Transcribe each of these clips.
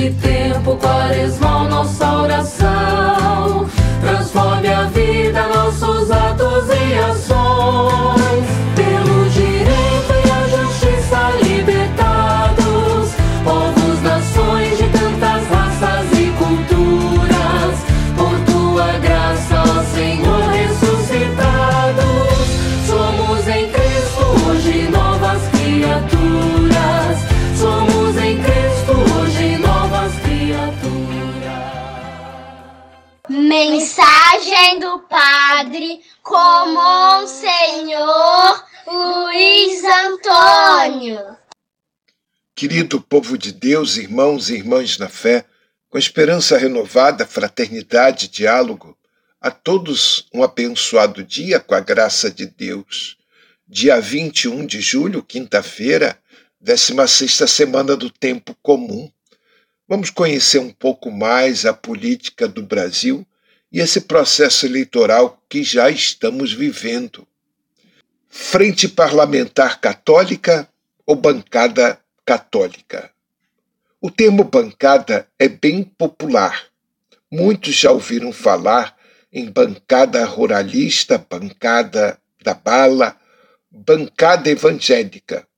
neste tempo Mensagem do Padre com Monsenhor Luiz Antônio. Querido povo de Deus, irmãos e irmãs na fé, com esperança renovada, fraternidade, diálogo, a todos um abençoado dia com a graça de Deus. Dia 21 de julho, quinta-feira, 16 semana do tempo comum. Vamos conhecer um pouco mais a política do Brasil e esse processo eleitoral que já estamos vivendo. Frente Parlamentar Católica ou Bancada Católica? O termo bancada é bem popular. Muitos já ouviram falar em bancada ruralista, bancada da bala, bancada evangélica.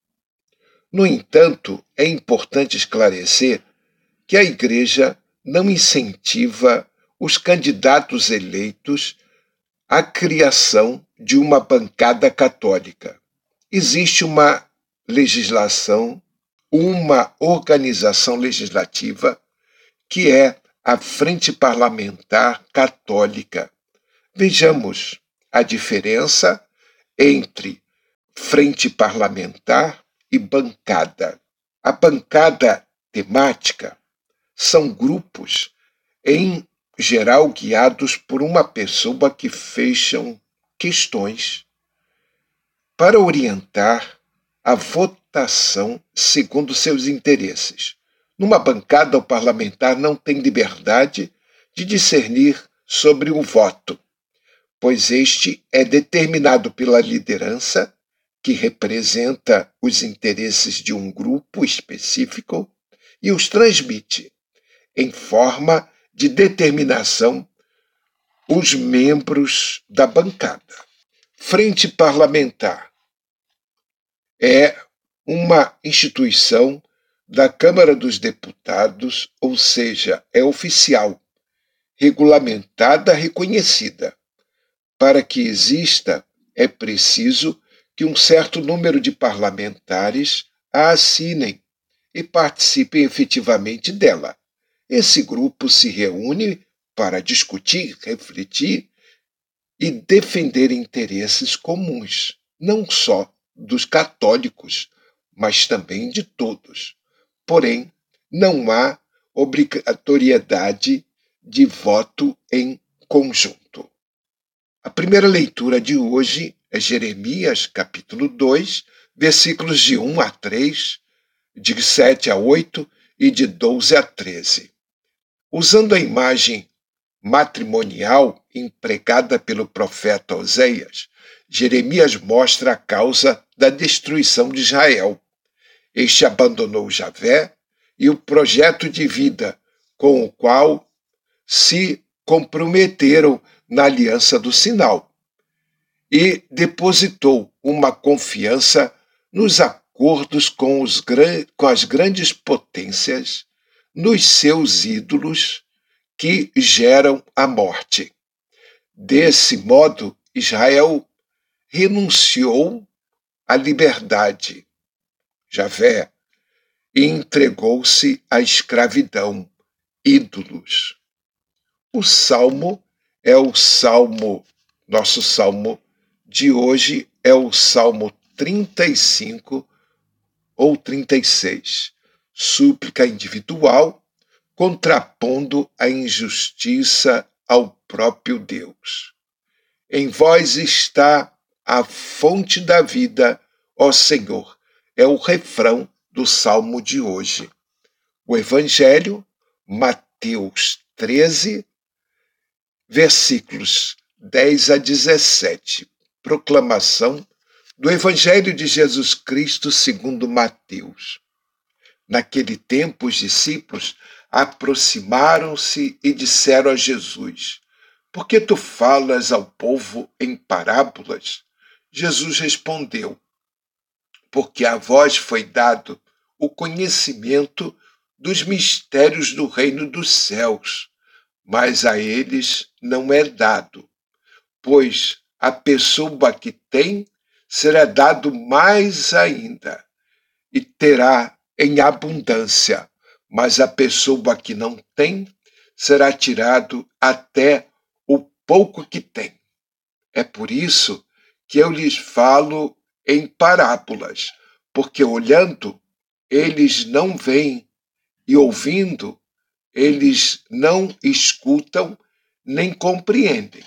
No entanto, é importante esclarecer que a Igreja não incentiva os candidatos eleitos à criação de uma bancada católica. Existe uma legislação, uma organização legislativa que é a Frente Parlamentar Católica. Vejamos a diferença entre frente parlamentar e bancada. A bancada temática são grupos, em geral guiados por uma pessoa que fecham questões para orientar a votação segundo seus interesses. Numa bancada, o parlamentar não tem liberdade de discernir sobre o voto, pois este é determinado pela liderança, que representa os interesses de um grupo específico, e os transmite em forma de determinação os membros da bancada. Frente Parlamentar é uma instituição da Câmara dos Deputados, ou seja, é oficial, regulamentada, reconhecida. Para que exista, é preciso que um certo número de parlamentares a assinem e participem efetivamente dela. Esse grupo se reúne para discutir, refletir e defender interesses comuns, não só dos católicos, mas também de todos. Porém, não há obrigatoriedade de voto em conjunto. A primeira leitura de hoje é Jeremias, capítulo 2, versículos de 1 a 3, de 7 a 8 e de 12 a 13. Usando a imagem matrimonial empregada pelo profeta Oséias, Jeremias mostra a causa da destruição de Israel. Este abandonou Javé e o projeto de vida com o qual se comprometeram na aliança do sinal e depositou uma confiança nos acordos com, os, com as grandes potências nos seus ídolos que geram a morte. Desse modo, Israel renunciou à liberdade, Javé, e entregou-se à escravidão, ídolos. O salmo é o salmo, nosso salmo de hoje é o salmo 35 ou 36 súplica individual, contrapondo a injustiça ao próprio Deus. Em vós está a fonte da vida, ó Senhor, é o refrão do salmo de hoje. O Evangelho, Mateus 13, versículos 10 a 17. Proclamação do Evangelho de Jesus Cristo segundo Mateus. Naquele tempo, os discípulos aproximaram-se e disseram a Jesus: Por que tu falas ao povo em parábolas? Jesus respondeu: Porque a vós foi dado o conhecimento dos mistérios do reino dos céus, mas a eles não é dado, pois a pessoa que tem será dado mais ainda e terá em abundância, mas a pessoa que não tem será tirado até o pouco que tem. É por isso que eu lhes falo em parábolas, porque olhando eles não veem e ouvindo eles não escutam nem compreendem.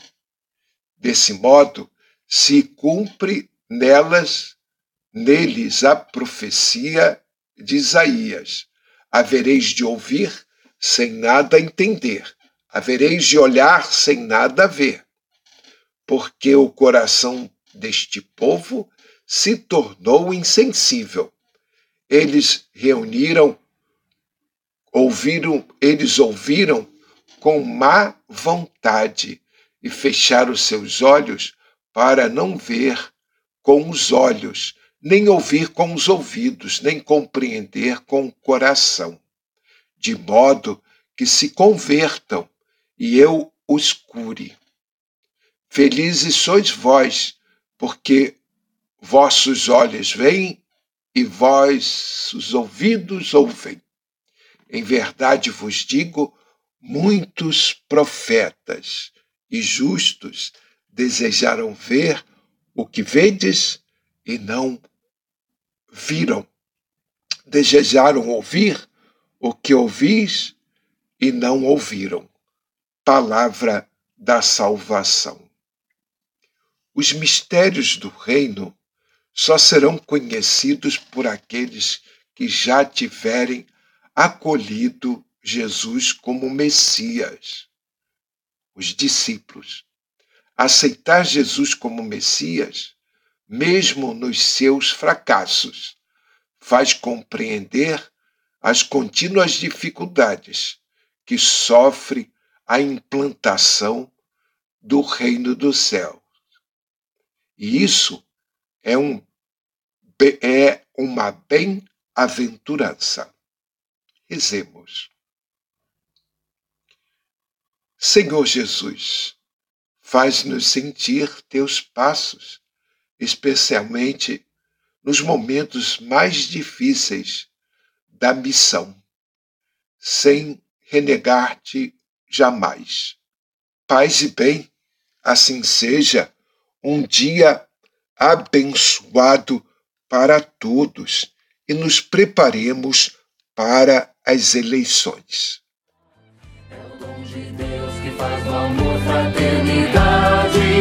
Desse modo, se cumpre nelas, neles a profecia de Isaías: havereis de ouvir sem nada entender, havereis de olhar sem nada ver, porque o coração deste povo se tornou insensível. Eles reuniram, ouviram, eles ouviram com má vontade e fecharam seus olhos para não ver com os olhos, nem ouvir com os ouvidos, nem compreender com o coração, de modo que se convertam e eu os cure. Felizes sois vós, porque vossos olhos veem e vossos ouvidos ouvem. Em verdade vos digo, muitos profetas e justos desejaram ver o que vedes e não viram. Desejaram ouvir o que ouvis e não ouviram. Palavra da salvação. Os mistérios do reino só serão conhecidos por aqueles que já tiverem acolhido Jesus como Messias. Os discípulos aceitar Jesus como Messias, mesmo nos seus fracassos, faz compreender as contínuas dificuldades que sofre a implantação do reino dos céus. E isso é, um, é uma bem-aventurança. Rezemos. Senhor Jesus, Faz-nos sentir teus passos, especialmente nos momentos mais difíceis da missão, sem renegar-te jamais. Paz e bem, assim seja, um dia abençoado para todos e nos preparemos para as eleições. É o dom de Deus que faz do amor fraternidade